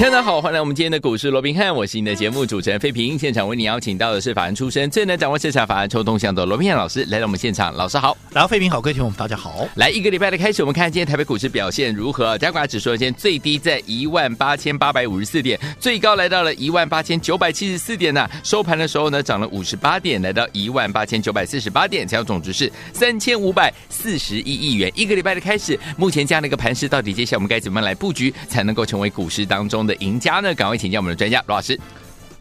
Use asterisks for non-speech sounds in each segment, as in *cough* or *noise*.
大家好，欢迎来我们今天的股市罗宾汉，我是你的节目主持人费平。现场为你邀请到的是法案出身、最能掌握市场法案抽动向的罗宾汉老师来到我们现场。老师好，然后费平好，各位听众大家好。来一个礼拜的开始，我们看今天台北股市表现如何？加权指数今天最低在一万八千八百五十四点，最高来到了一万八千九百七十四点呢、收盘的时候呢，涨了五十八点，来到一万八千九百四十八点，成交总值是三千五百四十一亿元。一个礼拜的开始，目前这样的一个盘势，到底接下来我们该怎么来布局，才能够成为股市当中的的赢家呢？赶快请教我们的专家罗老师。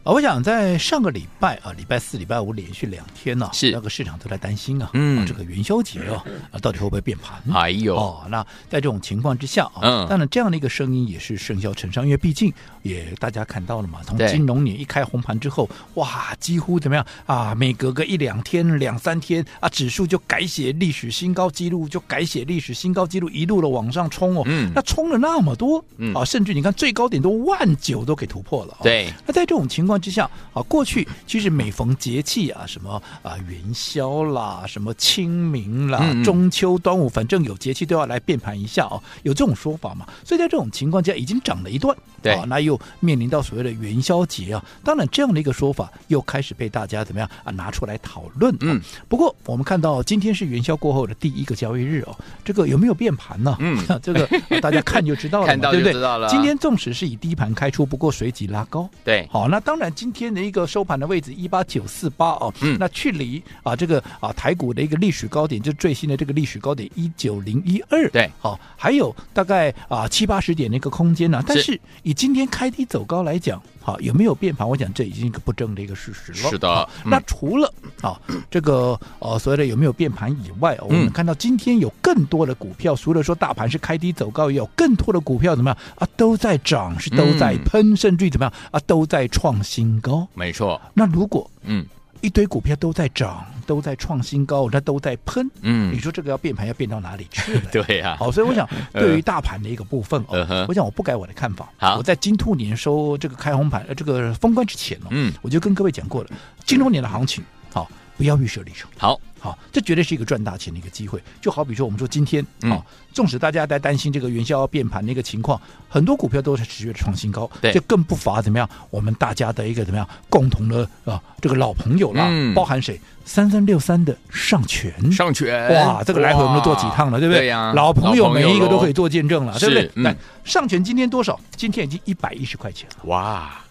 啊，我想在上个礼拜啊，礼拜四、礼拜五连续两天呢、啊，是那个市场都在担心啊，嗯，啊、这个元宵节啊，啊，到底会不会变盘？哎呦，哦，那在这种情况之下啊，嗯，当然这样的一个声音也是甚嚣尘上，因为毕竟也大家看到了嘛，从金融年一开红盘之后，哇，几乎怎么样啊？每隔个一两天、两三天啊，指数就改写历史新高记录，就改写历史新高记录，一路的往上冲哦，嗯，那冲了那么多，嗯，啊，甚至你看最高点都万九都给突破了，对，那在这种情况之下，啊。过去其实每逢节气啊，什么啊元宵啦，什么清明啦、嗯嗯中秋、端午，反正有节气都要来变盘一下哦，有这种说法嘛？所以在这种情况下，已经涨了一段，对啊，那又面临到所谓的元宵节啊，当然这样的一个说法又开始被大家怎么样啊拿出来讨论。嗯，不过我们看到今天是元宵过后的第一个交易日哦，这个有没有变盘呢？嗯，*laughs* 这个大家看就知道了，*laughs* 看到就知道了。今天纵使是以低盘开出，不过随即拉高。对，好，那当然今天的一个。收盘的位置一八九四八哦，嗯，那距离啊这个啊台股的一个历史高点，就最新的这个历史高点一九零一二，对，好，还有大概啊七八十点的一个空间呢、啊。但是以今天开低走高来讲，好有没有变盘？我讲这已经一个不争的一个事实了。是的，嗯、那除了啊这个呃所谓的有没有变盘以外，我们看到今天有更多的股票，除了说大盘是开低走高，也有更多的股票怎么样啊都在涨，是都在喷，嗯、甚至于怎么样啊都在创新高。没错，那如果嗯。一堆股票都在涨，都在创新高，那都在喷，嗯，你说这个要变盘要变到哪里去了？*laughs* 对呀、啊，好，所以我想 *laughs* 对于大盘的一个部分哦，呃、我想我不改我的看法。好，我在金兔年收这个开红盘呃这个封关之前哦，嗯，我就跟各位讲过了，金兔年的行情好不要预设立场，好。好，这绝对是一个赚大钱的一个机会。就好比说，我们说今天啊，嗯、纵使大家在担心这个元宵要变盘的一个情况，很多股票都是持续的创新高，对，就更不乏怎么样？我们大家的一个怎么样共同的啊，这个老朋友啦，嗯、包含谁？三三六三的上权，上权，哇，这个来回我们都做几趟了，对不对？老朋友每一个都可以做见证了，对不对？嗯、上权今天多少？今天已经一百一十块钱了，哇！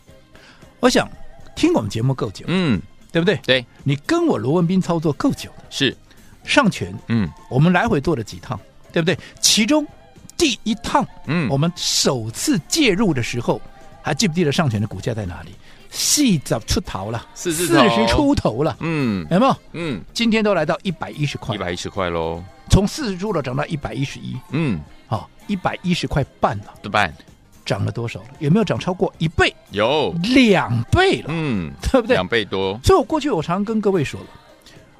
我想听我们节目够久，嗯，对不对？对，你跟我罗文斌操作够久是。上权，嗯，我们来回做了几趟，对不对？其中第一趟，嗯，我们首次介入的时候，还记不记得上权的股价在哪里？四十出头了，四十出头。了，嗯，有没有？嗯，今天都来到一百一十块，一百一十块喽，从四十出头涨到一百一十一，嗯，好，一百一十块半了，对半，涨了多少了？有没有涨超过一倍？有两倍了，嗯，对不对？两倍多。所以我过去我常常跟各位说了。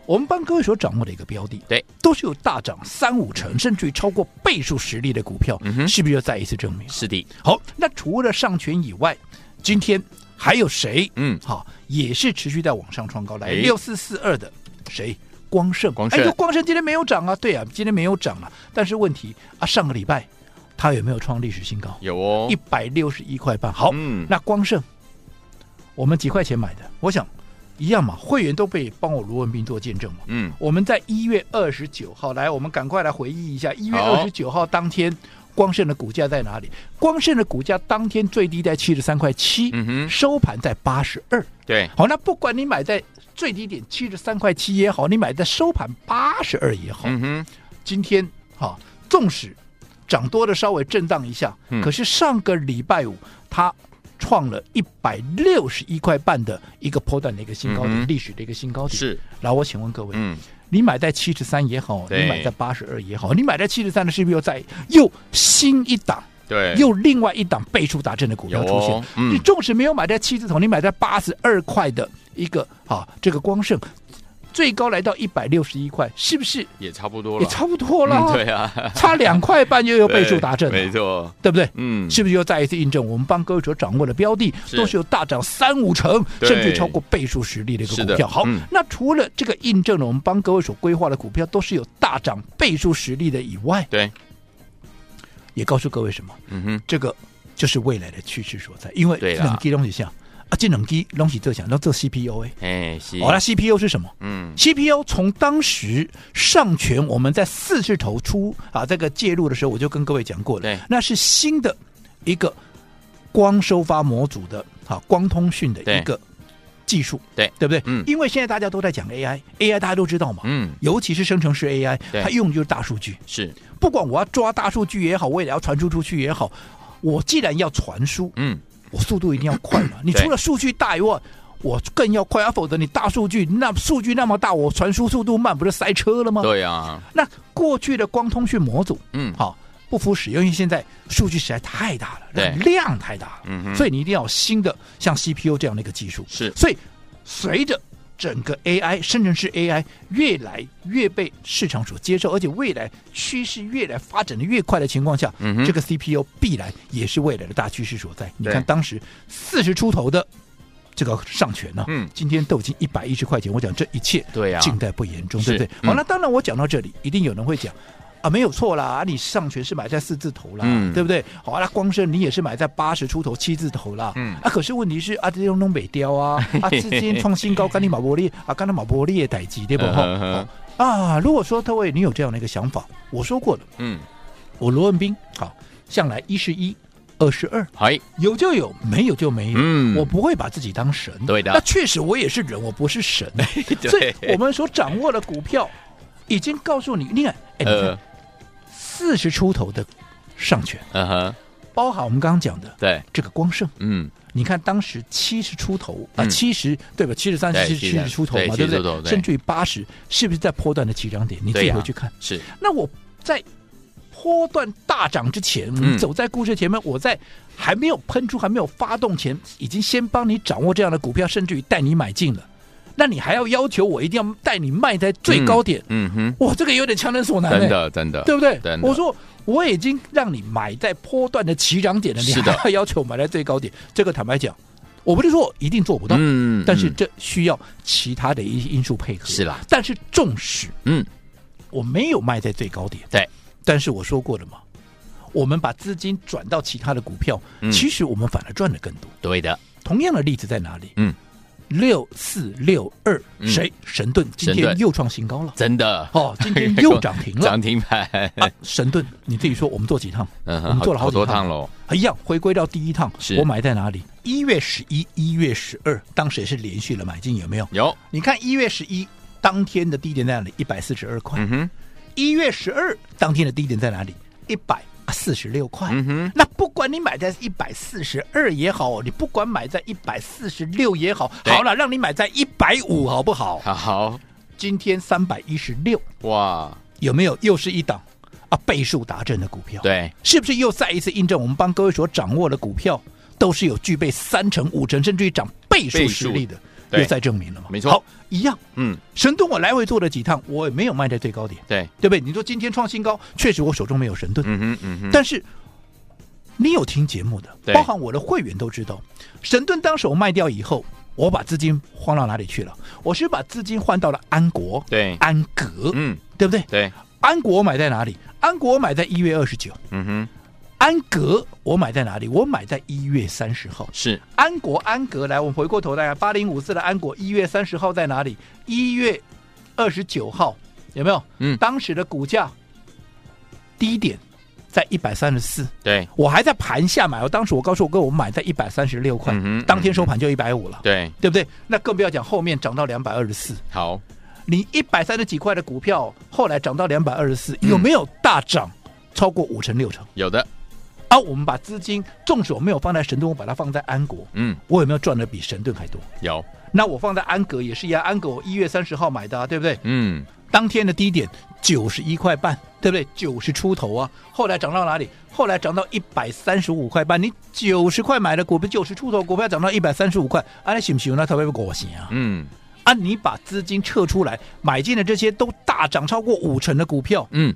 我们帮各位所掌握的一个标的，对，都是有大涨三五成，甚至于超过倍数实力的股票，嗯、是不是又再一次证明？是的。好，那除了上权以外，今天还有谁？嗯，好，也是持续在往上创高来。六四四二的谁？光盛。哎呦，光盛今天没有涨啊？对啊，今天没有涨啊。但是问题啊，上个礼拜它有没有创历史新高？有哦，一百六十一块半。好，嗯，那光盛，我们几块钱买的？我想。一样嘛，会员都被帮我罗文斌做见证嘛。嗯，我们在一月二十九号来，我们赶快来回忆一下，一月二十九号当天，光盛的股价在哪里？光盛的股价当天最低在七十三块七，嗯，收盘在八十二。对，好，那不管你买在最低点七十三块七也好，你买在收盘八十二也好，嗯哼，今天哈，纵使涨多的稍微震荡一下，嗯、可是上个礼拜五它。创了一百六十一块半的一个波段的一个新高点，嗯、历史的一个新高点。是，然后我请问各位，嗯，你买在七十三也好，你买在八十二也好，你买在七十三的是不是又在又新一档？对，又另外一档倍数大振的股票出现。哦嗯、你纵使没有买在七字头，你买在八十二块的一个啊，这个光圣，最高来到一百六十一块，是不是？也差不多了？也差不多了，嗯、对啊，差两块半又有倍数达阵，*laughs* 没错，对不对？嗯，是不是又再一次印证我们帮各位所掌握的标的都是有大涨三五成，甚至超过倍数实力的一个股票？好、嗯，那除了这个印证了我们帮各位所规划的股票都是有大涨倍数实力的以外，对，也告诉各位什么？嗯哼，这个就是未来的趋势所在，因为冷机东西像。啊，这两机东西做想要做 CPU 哎，哎是，哦，那 CPU 是什么？嗯，CPU 从当时上权我们在四字头出啊这个介入的时候，我就跟各位讲过了，对，那是新的一个光收发模组的啊光通讯的一个技术，对对不对？嗯，因为现在大家都在讲 AI，AI 大家都知道嘛，嗯，尤其是生成式 AI，它用的就是大数据，是，不管我要抓大数据也好，我也要传输出去也好，我既然要传输，嗯。我速度一定要快嘛！*coughs* 你除了数据大以外，我更要快啊！否则你大数据那数据那么大，我传输速度慢，不是塞车了吗？对啊。那过去的光通讯模组，嗯，好不敷使用，因为现在数据实在太大了，对，量太大了，嗯，所以你一定要有新的像 CPU 这样的一个技术。是，所以随着整个 AI 生成式 AI 越来越被市场所接受，而且未来趋势越来发展的越快的情况下，嗯，这个 CPU 必然也是未来的大趋势所在。你看当时四十出头的这个上权呢，嗯，今天都已经一百一十块钱。我讲这一切，对呀，尽在不言中，对不对？好，那当然我讲到这里，一定有人会讲。啊，没有错啦！啊，你上诠是买在四字头啦，嗯、对不对？好啊，那光生你也是买在八十出头七字头啦。嗯，啊，可是问题是啊，这种东北雕啊，*laughs* 啊，之间创新高，干你马伯利啊，干他马伯利也逮鸡，对不？啊，如果说各位你有这样的一个想法，我说过了，嗯，我罗文斌好，向来一是一，二是二，嗨，有就有，没有就没有，嗯，我不会把自己当神，对的。那确实我也是人，我不是神，*laughs* 所以我们所掌握的股票已经告诉你，你看，哎，你看。呃四十出头的上权，嗯哼，包含我们刚刚讲的对这个光胜，嗯，你看当时七十出头啊，七十对吧？七十三、七十七十出头嘛，对不对？甚至于八十，是不是在波段的起涨点？你自己回去看。是。那我在波段大涨之前，你走在故事前面，我在还没有喷出、还没有发动前，已经先帮你掌握这样的股票，甚至于带你买进了。那你还要要求我一定要带你卖在最高点？嗯，嗯哼，哇，这个有点强人所难，欸，真的真的，对不对？真的。我说我已经让你买在波段的起涨点了，你还要要求买在最高点？这个坦白讲，我不是说一定做不到，嗯，但是这需要其他的一些因素配合。是啦，但是纵使嗯，我没有卖在最高点，对，但是我说过了嘛，我们把资金转到其他的股票，嗯，其实我们反而赚的更多。对的，同样的例子在哪里？嗯。六四六二，谁？神盾今天又创新高了，真的哦！今天又涨停了，*laughs* 涨停板。啊、神盾，你自己说，我们做几趟？嗯，我们做了好多趟喽。一样，回归到第一趟，我买在哪里？一月十一、一月十二，当时也是连续的买进，有没有？有。你看一月十一当天的低点在哪里？一百四十二块。嗯哼。一月十二当天的低点在哪里？一百。四十六块，嗯哼，那不管你买在一百四十二也好，你不管买在一百四十六也好，好了，让你买在一百五好不好？好，今天三百一十六，哇，有没有又是一档？啊倍数达阵的股票？对，是不是又再一次印证我们帮各位所掌握的股票都是有具备三成、五成甚至于涨倍数实力的？又再证明了嘛？没错，好，一样。嗯，神盾我来回做了几趟，我也没有卖在最高点，对对不对？你说今天创新高，确实我手中没有神盾，嗯哼嗯哼。但是你有听节目的，包含我的会员都知道，神盾当时我卖掉以后，我把资金换到哪里去了？我是把资金换到了安国，对，安格，嗯，对不对？对，安国我买在哪里？安国我买在一月二十九，嗯哼。安格，我买在哪里？我买在一月三十号。是安国安格，来，我们回过头来看，八零五四的安国，一月三十号在哪里？一月二十九号有没有？嗯，当时的股价低点在一百三十四。对，我还在盘下买。我当时我告诉我哥，我买在一百三十六块，嗯，当天收盘就一百五了。对，对不对？那更不要讲后面涨到两百二十四。好，你一百三十几块的股票，后来涨到两百二十四，有没有大涨超过五成六成？有的。啊，我们把资金，纵使我没有放在神盾，我把它放在安国，嗯，我有没有赚的比神盾还多？有。那我放在安格也是一样，安格我一月三十号买的，啊，对不对？嗯。当天的低点九十一块半，对不对？九十出头啊，后来涨到哪里？后来涨到一百三十五块半。你九十块买的股票，九十出头股票涨到一百三十五块，啊，那行不行？那特别不高兴啊。嗯。啊，你把资金撤出来买进的这些都大涨超过五成的股票，嗯，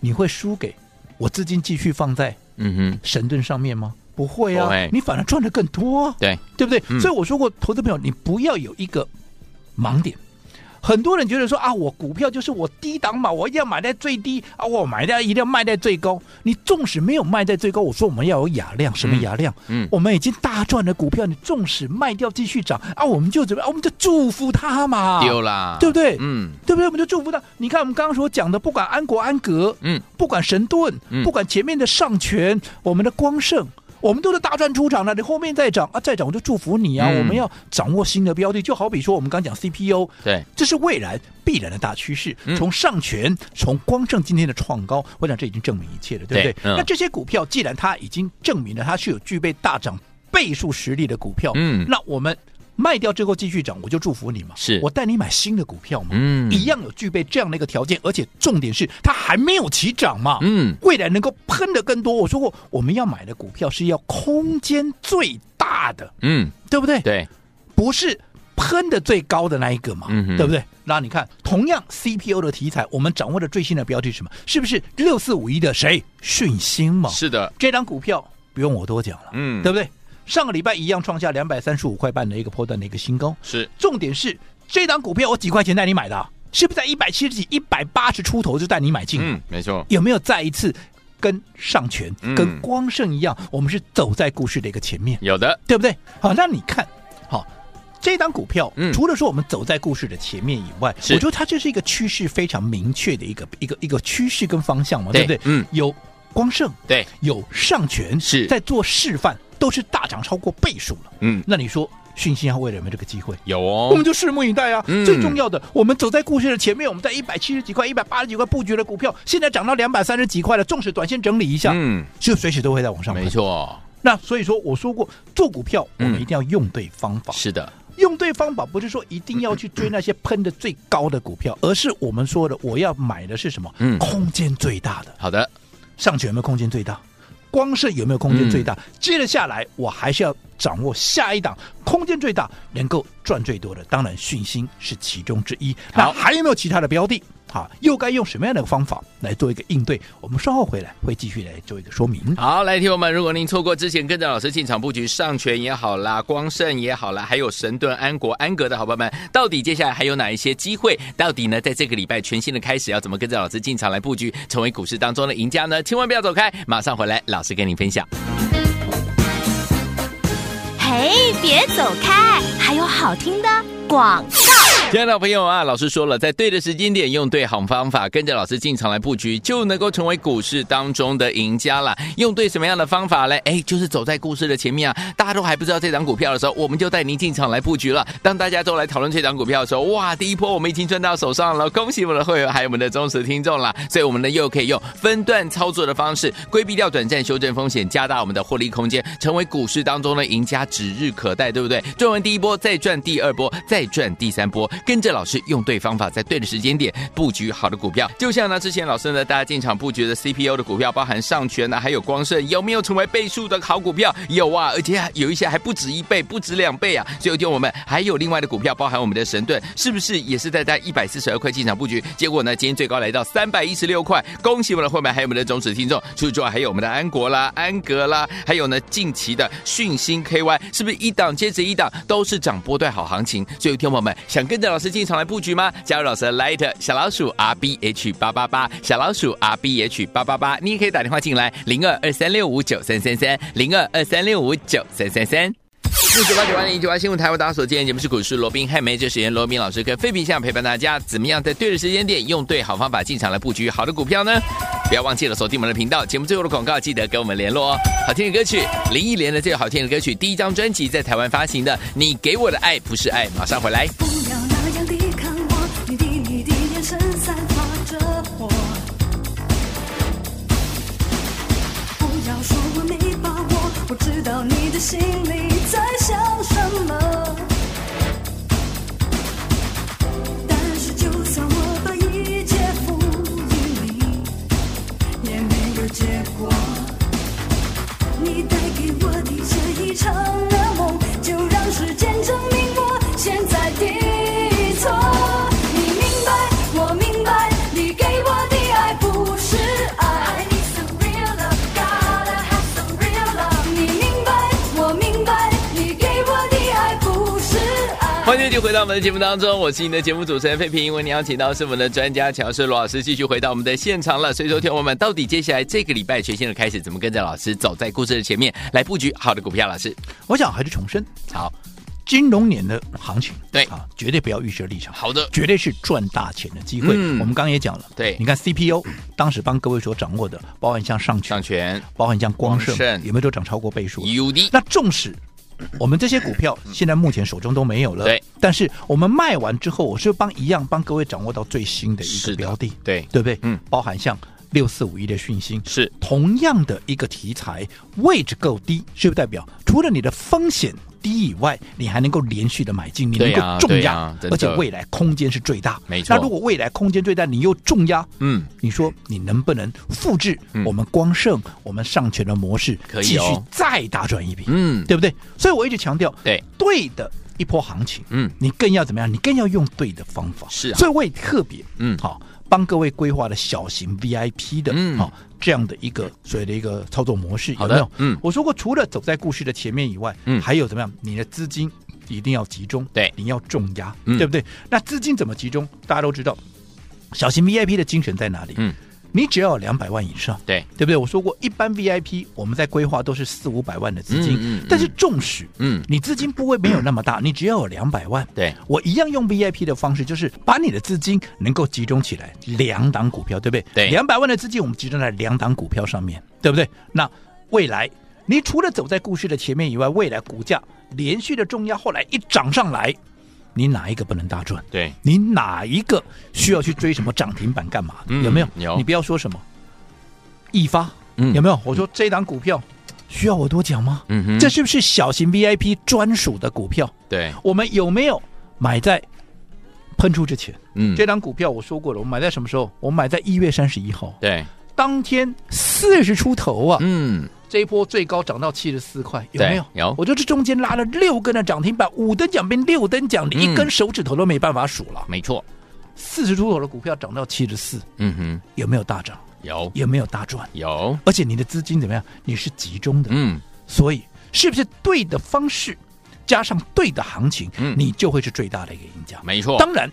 你会输给我资金继续放在嗯哼，神盾上面吗？不会啊，你反而赚的更多、啊，对，对不对？嗯所以我说过，投资朋友，你不要有一个盲点。很多人觉得说啊，我股票就是我低档买，我一定要买在最低啊，我买在一定要卖在最高。你纵使没有卖在最高，我说我们要有雅量，什么雅量？嗯，我们已经大赚的股票，你纵使卖掉继续涨啊，我们就怎么样？我们就祝福他嘛，丢啦，对不对？嗯对不对？我们就祝福他。你看我们刚刚所讲的，不管安国安格，嗯，不管神盾，嗯不管前面的上权，我们的光盛。我们都是大赚出场了，你后面再涨啊，再涨我就祝福你啊！嗯我们要掌握新的标的，就好比说我们刚讲 CPU，对，这是未来必然的大趋势。嗯从上权，从光正今天的创高，我想这已经证明一切了，对不对？对嗯那这些股票既然它已经证明了它是有具备大涨倍数实力的股票，嗯那我们卖掉之后继续涨，我就祝福你嘛。是我带你买新的股票嘛，嗯一样有具备这样的一个条件，而且重点是它还没有起涨嘛，嗯，未来能够喷的更多。我说过，我们要买的股票是要空间最大的，嗯，对不对？对，不是喷的最高的那一个嘛，嗯对不对？那你看，同样 CPU 的题材，我们掌握的最新的标的是什么？是不是六四五一的谁？讯芯嘛？是的，这张股票不用我多讲了，嗯对不对？上个礼拜一样创下两百三十五块半的一个波段的一个新高。是，重点是这档股票我几块钱带你买的啊？是不是在一百七十几、一百八十出头就带你买进？嗯，没错，有没有再一次跟上权、嗯跟光盛一样，我们是走在故事的一个前面，有的，对不对？好，那你看，好。这档股票，嗯除了说我们走在故事的前面以外，我觉得它这是一个趋势非常明确的一个一个一个趋势跟方向嘛，对对不对？嗯，有光盛，对，有上权，是在做示范，都是大涨超过倍数了。嗯，那你说讯息它未来有没有这个机会？有哦，我们就拭目以待啊！嗯最重要的，我们走在故事的前面，我们在一百七十几块、一百八十几块布局的股票，现在涨到两百三十几块了。纵使短线整理一下，嗯，就随时都会在往上。没。错，那所以说，我说过，做股票我嗯们一定要用对方法。是的，用对方法不是说一定要去追那些喷的最高的股票，而是我们说的，我要买的是什么？嗯空间最大的。好的，上去有没有空间最大？光是有没有空间最大？嗯接着下来，我还是要掌握下一档空间最大、能够赚最多的。当然，讯芯是其中之一。好那还有没有其他的标的？好，又该用什么样的方法来做一个应对？我们稍后回来会继续来做一个说明。好，来，听我们，如果您错过之前跟着老师进场布局上权也好啦，光盛也好啦，还有神盾、安国、安格的好朋友们，到底接下来还有哪一些机会？到底呢，在这个礼拜全新的开始，要怎么跟着老师进场来布局，成为股市当中的赢家呢？千万不要走开，马上回来，老师跟您分享。嘿，别走开，还有好听的广告。亲爱的朋友啊，老师说了，在对的时间点，用对好方法，跟着老师进场来布局，就能够成为股市当中的赢家了。用对什么样的方法呢？哎，就是走在故事的前面啊！大家都还不知道这档股票的时候，我们就带您进场来布局了。当大家都来讨论这档股票的时候，哇，第一波我们已经赚到手上了，恭喜我们的会员还有我们的忠实听众了。所以，我们呢又可以用分段操作的方式，规避掉短暂修正风险，加大我们的获利空间，成为股市当中的赢家，指日可待，对不对？赚完第一波，再赚第二波，再赚第三波，跟着老师用对方法，在对的时间点布局好的股票。就像呢，之前老师呢，大家进场布局的 CPU 的股票，包含上权呢，还有光盛，有没有成为倍数的好股票？有啊，而且有一些还不止一倍，不止两倍啊。所以，有听我们还有另外的股票，包含我们的神盾，是不是也是在在一百四十二块进场布局？结果呢，今天最高来到三百一十六块，恭喜我们的会员，还有我们的忠实听众。除此之外，还有我们的安国啦、安格啦，还有呢近期的讯芯 KY，是不是一档接着一档都是涨波段好行情？所以，有听友们想跟着老师进场来布局吗？加入老师的 Light 小老鼠 R B H 八八八，小老鼠 R B H 八八八，你也可以打电话进来零二二三六五九三三三零二二三六五九三三三。四九八九八零一九八新闻台，为大家所见，节目是股市罗宾汉梅，这时间罗宾老师跟费皮相陪伴大家，怎么样在对的时间点，用对好方法进场来布局好的股票呢？不要忘记了锁定我们的频道，节目最后的广告记得跟我们联络哦。好听的歌曲，林忆莲的这个好听的歌曲，第一张专辑在台湾发行的《你给我的爱不是爱》，马上回来。那样的看我，你的你的眼神散发着火。不要说我没把握，我知道你的心里在想什么。续回到我们的节目当中，我是你的节目主持人费平。为您邀请到是我们的专家乔氏罗老师，继续回到我们的现场了。所以说，听我们到底接下来这个礼拜全新的开始，怎么跟着老师走在故事的前面来布局好的股票？老师，我想还是重申，好，金融年的行情，对啊，绝对不要预设立场，好的，绝对是赚大钱的机会。嗯我们刚刚也讲了，对你看 CPU 当时帮各位所掌握的，包含像上权，上权包含像光盛，光盛有没有都涨超过倍数？有的那纵使我们这些股票现在目前手中都没有了，对，但是我们卖完之后，我是帮一样帮各位掌握到最新的一个标的，对对不对？嗯，包含像六四五一的讯息，是同样的一个题材，位置够低，是不是代表除了你的风险低以外，你还能够连续的买进，你能够重压，而且未来空间是最大。没错那如果未来空间最大，你又重压，嗯，你说你能不能复制嗯我们光盛、我们上权的模式，可以继续哦再大赚一笔？嗯，对不对？所以我一直强调，对对的一波行情，嗯你更要怎么样？你更要用对的方法。是啊所以我也特别，嗯好、帮各位规划的小型 VIP 的，嗯好、这样的一个所谓的一个操作模式，好的有没有？嗯我说过，除了走在故事的前面以外，嗯还有怎么样？你的资金一定要集中，对你要重压，嗯对不对？那资金怎么集中？大家都知道，小型 VIP 的精神在哪里？嗯，你只要有两百万以上，对，对不对？我说过，一般 VIP 我们在规划都是四五百万的资金，嗯嗯嗯但是纵使嗯，你资金部位没有那么大，*clears throat* 你只要有两百万，对，我一样用 VIP 的方式，就是把你的资金能够集中起来，两档股票，对不对？对两百万的资金我们集中在两档股票上面，对不对？那未来你除了走在故事的前面以外，未来股价连续的重压，后来一涨上来，你哪一个不能大赚？对，你哪一个需要去追什么涨停板干嘛有没有？有你不要说什么易发，嗯有没有？我说这档股票需要我多讲吗？嗯哼，这是不是小型 VIP 专属的股票？对，我们有没有买在喷出之前？嗯，这档股票我说过了，我买在什么时候？我买在一月三十一号，对，当天四十出头啊！嗯，这一波最高涨到七十四块，有没有？有我就这中间拉了六根的涨停板，五等奖变六等奖，你一根手指头都没办法数了。没错，四十出头的股票涨到七十四，嗯哼，有没有大涨？有有没有大赚？有，而且你的资金怎么样？你是集中的，嗯，所以是不是对的方式加上对的行情，嗯你就会是最大的一个赢家？没错，当然，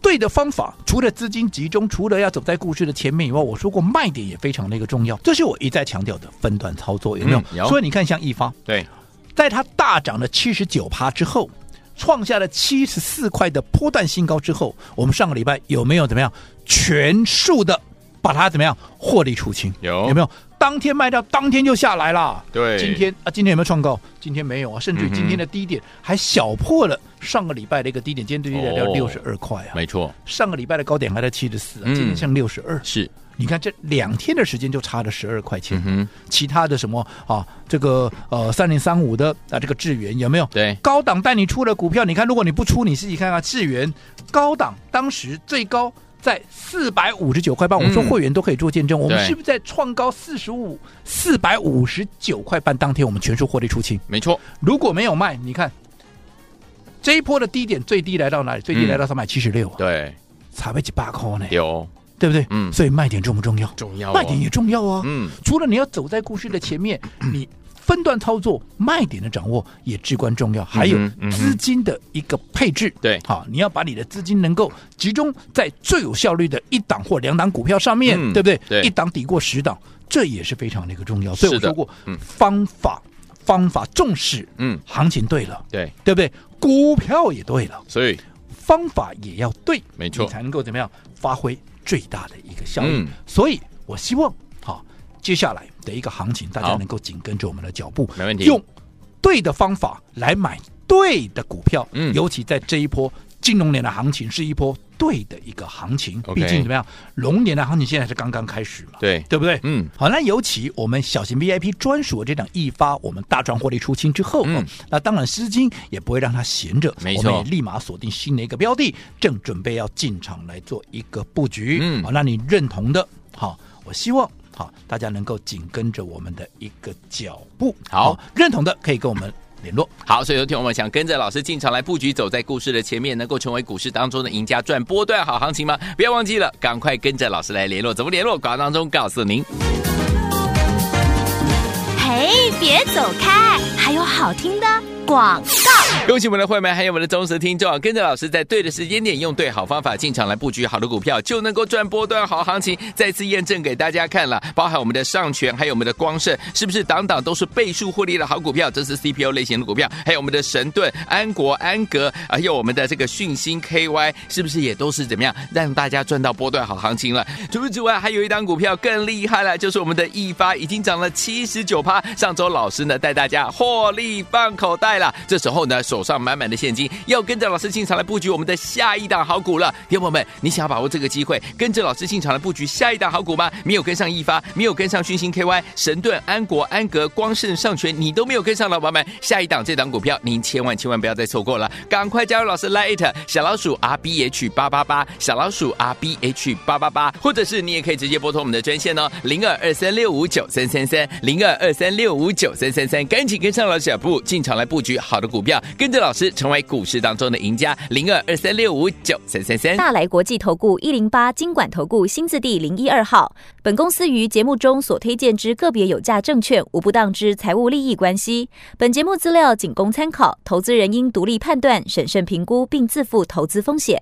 对的方法除了资金集中，除了要走在故事的前面以外，我说过卖点也非常的一个重要，这是我一再强调的分段操作，有没有？嗯有所以你看，像易方，对，在它大涨了七十九趴之后，创下了七十四块的波段新高之后，我们上个礼拜有没有怎么样全数的把它怎么样获利出清？有有没有？当天卖掉，当天就下来了。对今天啊，今天有没有创高？今天没有啊，甚至于今天的低点还小破了上个礼拜的一个低点，今天最低点来到哦。六十二块啊。没错，上个礼拜的高点还在七十四，嗯。今天像六十二。是，你看这两天的时间就差了十二块钱。嗯，其他的什么啊，这个呃三零三五的啊，这个智源有没有？对，高档带你出的股票，你看，如果你不出，你自己看看智源。高档当时最高在四百五十九块半，我们说嗯。会员都可以做见证，我们是不是在创高四十五？四百五十九块半当天，我们全数获利出清？没错，如果没有卖，你看这一波的低点最低来到哪里？最低来到三百七十六，对，才被几百块呢，有，对不对？嗯。所以卖点重不重要？重要哦，卖点也重要啊。嗯，除了你要走在故事的前面，*coughs* 你分段操作卖点的掌握也至关重要，还有资金的一个配置。对。好，你要把你的资金能够集中在最有效率的一档或两档股票上面，嗯。对不对？对。一档抵过十档，这也是非常的一个重要。所以我说过，嗯。方法方法重视，嗯，行情对了，对，对不对？股票也对了，所以。方法也要对，没错。你才能够怎么样发挥最大的一个效益。嗯。所以我希望好，接下来的一个行情，大家能够紧跟着我们的脚步，没问题。用对的方法来买对的股票。嗯。尤其在这一波金融年的行情，是一波对的一个行情。毕竟怎么样，龙年的行情现在是刚刚开始嘛，对，对不对？嗯，好，那尤其我们小型 VIP 专属的这档一发，我们大赚获利出清之后，嗯哦那当然资金也不会让它闲着，没错我们也立马锁定新的一个标的，正准备要进场来做一个布局。嗯好，那你认同的，好，我希望好大家能够紧跟着我们的一个脚步。好认同的可以跟我们联络。好，所以有听我们想跟着老师进场来布局，走在故事的前面，能够成为股市当中的赢家，赚波段好行情吗？不要忘记了，赶快跟着老师来联络。怎么联络？广告当中告诉您。嘿，别走开，还有好听的广告。恭喜我们的会员，还有我们的忠实听众，跟着老师在对的时间点，用对好方法进场来布局好的股票，就能够赚波段好行情。再次验证给大家看了，包含我们的上权，还有我们的光盛，是不是档档都是倍数获利的好股票？这是 CPU 类型的股票，还有我们的神盾、安国、安格，还有我们的这个讯芯 KY，是不是也都是怎么样让大家赚到波段好行情了？除此之外，还有一档股票更厉害了，就是我们的易发，已经涨了七十九趴。上周老师呢带大家获利放口袋了，这时候呢手上满满的现金，要跟着老师进场来布局我们的下一档好股了。听众友们，你想要把握这个机会，跟着老师进场来布局下一档好股吗？没有跟上易发，没有跟上讯星 KY、神盾、安国、安格、光盛、上权，你都没有跟上，老板们，下一档这档股票，您千万千万不要再错过了，赶快加入老师 Lite 小老鼠 R B H 八八八，小老鼠 R B H 八八八，或者是你也可以直接拨通我们的专线哦，零二二三六五九三三三，零二二三六五九三三三，赶紧跟上老师脚步，进场来布局好的股票，跟着老师成为股市当中的赢家，零二二三六五九三三三。大来国际投顾一零八金管投顾新字第零一二号。本公司于节目中所推荐之个别有价证券，无不当之财务利益关系。本节目资料仅供参考，投资人应独立判断、审慎评估，并自负投资风险。